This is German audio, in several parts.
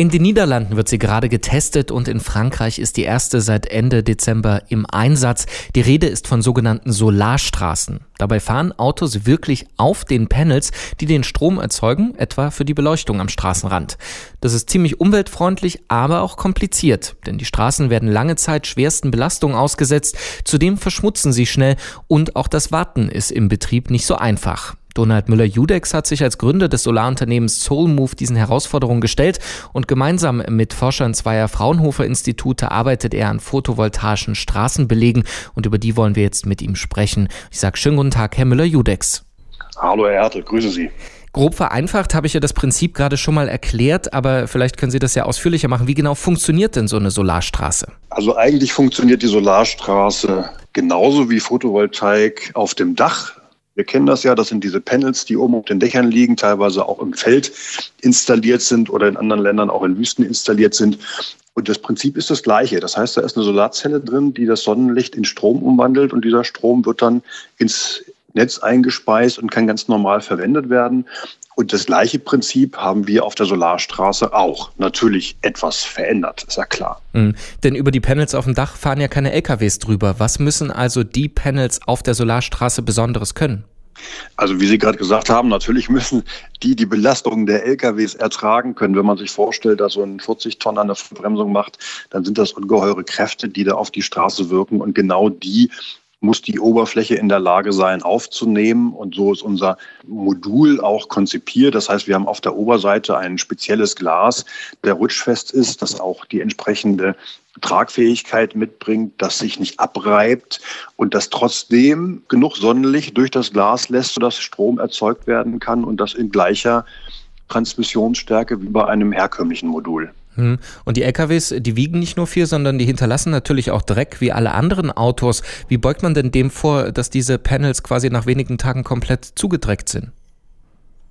In den Niederlanden wird sie gerade getestet und in Frankreich ist die erste seit Ende Dezember im Einsatz. Die Rede ist von sogenannten Solarstraßen. Dabei fahren Autos wirklich auf den Panels, die den Strom erzeugen, etwa für die Beleuchtung am Straßenrand. Das ist ziemlich umweltfreundlich, aber auch kompliziert, denn die Straßen werden lange Zeit schwersten Belastungen ausgesetzt. Zudem verschmutzen sie schnell und auch das Warten ist im Betrieb nicht so einfach. Donald Müller-Judex hat sich als Gründer des Solarunternehmens SoulMove diesen Herausforderungen gestellt und gemeinsam mit Forschern zweier Fraunhofer Institute arbeitet er an photovoltaischen Straßenbelegen und über die wollen wir jetzt mit ihm sprechen. Ich sage schönen guten Tag, Herr Müller-Judex. Hallo, Herr Hertel, grüße Sie. Grob vereinfacht habe ich ja das Prinzip gerade schon mal erklärt, aber vielleicht können Sie das ja ausführlicher machen. Wie genau funktioniert denn so eine Solarstraße? Also eigentlich funktioniert die Solarstraße genauso wie Photovoltaik auf dem Dach. Wir kennen das ja, das sind diese Panels, die oben auf den Dächern liegen, teilweise auch im Feld installiert sind oder in anderen Ländern auch in Wüsten installiert sind. Und das Prinzip ist das gleiche. Das heißt, da ist eine Solarzelle drin, die das Sonnenlicht in Strom umwandelt und dieser Strom wird dann ins Netz eingespeist und kann ganz normal verwendet werden. Und das gleiche Prinzip haben wir auf der Solarstraße auch. Natürlich etwas verändert, ist ja klar. Mhm. Denn über die Panels auf dem Dach fahren ja keine LKWs drüber. Was müssen also die Panels auf der Solarstraße Besonderes können? Also wie Sie gerade gesagt haben, natürlich müssen die die Belastung der LKWs ertragen können. Wenn man sich vorstellt, dass so ein 40 Tonnen an der Verbremsung macht, dann sind das ungeheure Kräfte, die da auf die Straße wirken. Und genau die muss die Oberfläche in der Lage sein aufzunehmen. Und so ist unser Modul auch konzipiert. Das heißt, wir haben auf der Oberseite ein spezielles Glas, der rutschfest ist, das auch die entsprechende Tragfähigkeit mitbringt, das sich nicht abreibt und das trotzdem genug Sonnenlicht durch das Glas lässt, sodass Strom erzeugt werden kann und das in gleicher Transmissionsstärke wie bei einem herkömmlichen Modul. Hm. Und die LKWs, die wiegen nicht nur viel, sondern die hinterlassen natürlich auch Dreck wie alle anderen Autos. Wie beugt man denn dem vor, dass diese Panels quasi nach wenigen Tagen komplett zugedreckt sind?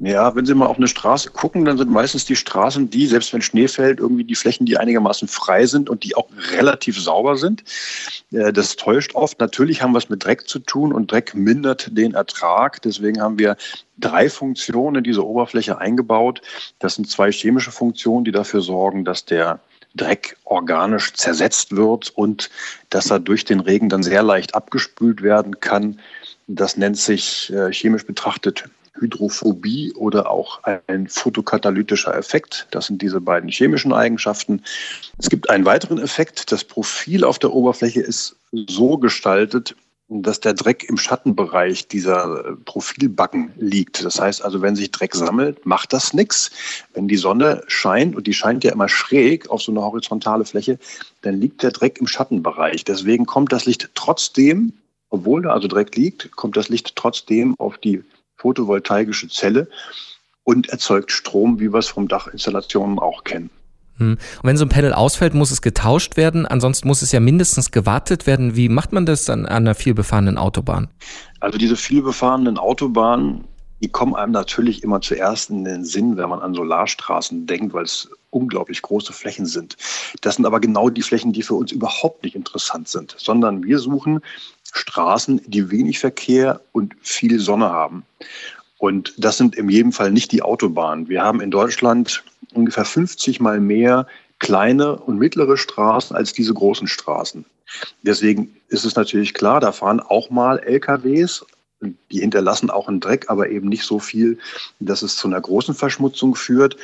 Ja, wenn Sie mal auf eine Straße gucken, dann sind meistens die Straßen die, selbst wenn Schnee fällt, irgendwie die Flächen, die einigermaßen frei sind und die auch relativ sauber sind. Äh, das täuscht oft. Natürlich haben wir es mit Dreck zu tun und Dreck mindert den Ertrag. Deswegen haben wir drei Funktionen in diese Oberfläche eingebaut. Das sind zwei chemische Funktionen, die dafür sorgen, dass der Dreck organisch zersetzt wird und dass er durch den Regen dann sehr leicht abgespült werden kann. Das nennt sich äh, chemisch betrachtet Hydrophobie oder auch ein photokatalytischer Effekt. Das sind diese beiden chemischen Eigenschaften. Es gibt einen weiteren Effekt. Das Profil auf der Oberfläche ist so gestaltet, dass der Dreck im Schattenbereich dieser Profilbacken liegt. Das heißt also, wenn sich Dreck sammelt, macht das nichts. Wenn die Sonne scheint, und die scheint ja immer schräg auf so eine horizontale Fläche, dann liegt der Dreck im Schattenbereich. Deswegen kommt das Licht trotzdem, obwohl da also Dreck liegt, kommt das Licht trotzdem auf die photovoltaische Zelle und erzeugt Strom, wie wir es vom Dachinstallationen auch kennen. Hm. Und wenn so ein Panel ausfällt, muss es getauscht werden. Ansonsten muss es ja mindestens gewartet werden. Wie macht man das dann an einer vielbefahrenen Autobahn? Also diese vielbefahrenen Autobahnen, die kommen einem natürlich immer zuerst in den Sinn, wenn man an Solarstraßen denkt, weil es unglaublich große Flächen sind. Das sind aber genau die Flächen, die für uns überhaupt nicht interessant sind, sondern wir suchen Straßen, die wenig Verkehr und viel Sonne haben. Und das sind in jedem Fall nicht die Autobahnen. Wir haben in Deutschland ungefähr 50 mal mehr kleine und mittlere Straßen als diese großen Straßen. Deswegen ist es natürlich klar, da fahren auch mal LKWs, die hinterlassen auch einen Dreck, aber eben nicht so viel, dass es zu einer großen Verschmutzung führt.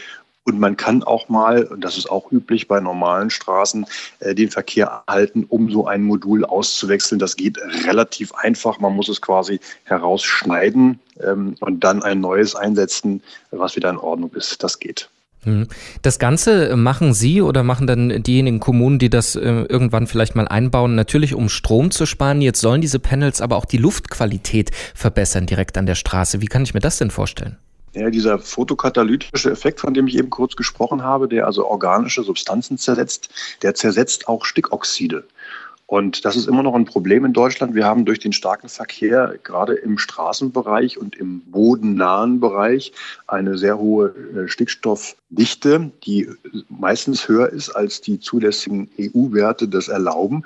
Und man kann auch mal, und das ist auch üblich bei normalen Straßen, äh, den Verkehr halten, um so ein Modul auszuwechseln. Das geht relativ einfach. Man muss es quasi herausschneiden ähm, und dann ein neues einsetzen, was wieder in Ordnung ist. Das geht. Hm. Das Ganze machen Sie oder machen dann diejenigen Kommunen, die das äh, irgendwann vielleicht mal einbauen, natürlich um Strom zu sparen. Jetzt sollen diese Panels aber auch die Luftqualität verbessern direkt an der Straße. Wie kann ich mir das denn vorstellen? Ja, dieser photokatalytische Effekt, von dem ich eben kurz gesprochen habe, der also organische Substanzen zersetzt, der zersetzt auch Stickoxide. Und das ist immer noch ein Problem in Deutschland. Wir haben durch den starken Verkehr gerade im Straßenbereich und im bodennahen Bereich eine sehr hohe äh, Stickstoffdichte, die meistens höher ist als die zulässigen EU-Werte das erlauben.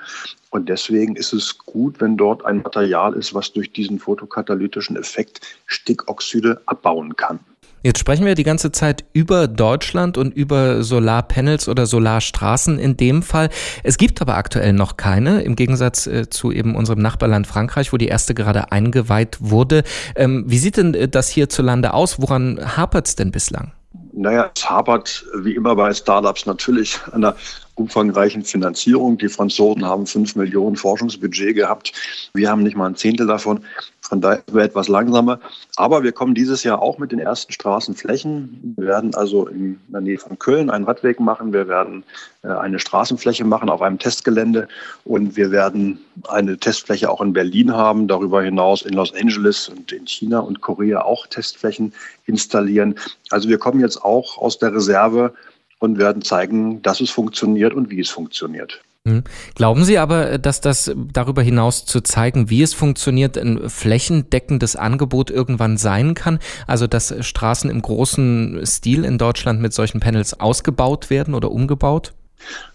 Und deswegen ist es gut, wenn dort ein Material ist, was durch diesen photokatalytischen Effekt Stickoxide abbauen kann. Jetzt sprechen wir die ganze Zeit über Deutschland und über Solarpanels oder Solarstraßen in dem Fall. Es gibt aber aktuell noch keine, im Gegensatz äh, zu eben unserem Nachbarland Frankreich, wo die erste gerade eingeweiht wurde. Ähm, wie sieht denn äh, das hierzulande aus? Woran hapert es denn bislang? Naja, es hapert wie immer bei Startups natürlich an der umfangreichen Finanzierung. Die Franzosen haben fünf Millionen Forschungsbudget gehabt. Wir haben nicht mal ein Zehntel davon. Von daher etwas langsamer. Aber wir kommen dieses Jahr auch mit den ersten Straßenflächen. Wir werden also in der Nähe von Köln einen Radweg machen. Wir werden äh, eine Straßenfläche machen auf einem Testgelände. Und wir werden eine Testfläche auch in Berlin haben. Darüber hinaus in Los Angeles und in China und Korea auch Testflächen installieren. Also wir kommen jetzt auch aus der Reserve und werden zeigen, dass es funktioniert und wie es funktioniert. Hm. Glauben Sie aber, dass das darüber hinaus zu zeigen, wie es funktioniert, ein flächendeckendes Angebot irgendwann sein kann? Also, dass Straßen im großen Stil in Deutschland mit solchen Panels ausgebaut werden oder umgebaut?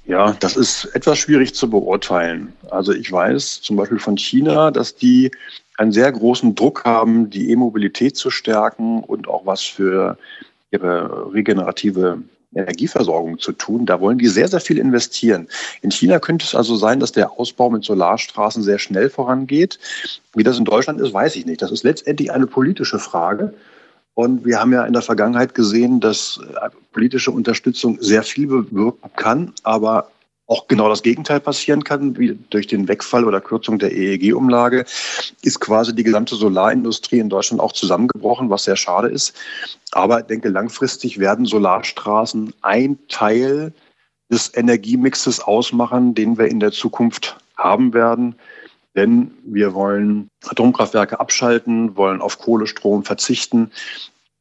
Ja, das ist etwas schwierig zu beurteilen. Also ich weiß zum Beispiel von China, dass die einen sehr großen Druck haben, die E-Mobilität zu stärken und auch was für ihre regenerative Energieversorgung zu tun. Da wollen die sehr, sehr viel investieren. In China könnte es also sein, dass der Ausbau mit Solarstraßen sehr schnell vorangeht. Wie das in Deutschland ist, weiß ich nicht. Das ist letztendlich eine politische Frage. Und wir haben ja in der Vergangenheit gesehen, dass politische Unterstützung sehr viel bewirken kann, aber auch genau das Gegenteil passieren kann, wie durch den Wegfall oder Kürzung der EEG-Umlage, ist quasi die gesamte Solarindustrie in Deutschland auch zusammengebrochen, was sehr schade ist. Aber ich denke, langfristig werden Solarstraßen ein Teil des Energiemixes ausmachen, den wir in der Zukunft haben werden. Denn wir wollen Atomkraftwerke abschalten, wollen auf Kohlestrom verzichten.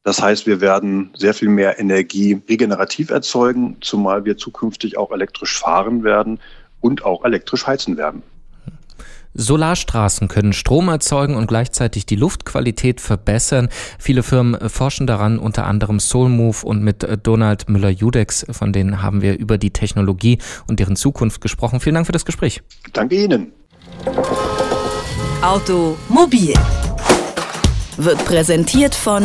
Das heißt, wir werden sehr viel mehr Energie regenerativ erzeugen, zumal wir zukünftig auch elektrisch fahren werden und auch elektrisch heizen werden. Solarstraßen können Strom erzeugen und gleichzeitig die Luftqualität verbessern. Viele Firmen forschen daran, unter anderem Soulmove und mit Donald Müller-Judex, von denen haben wir über die Technologie und deren Zukunft gesprochen. Vielen Dank für das Gespräch. Danke Ihnen. Automobil wird präsentiert von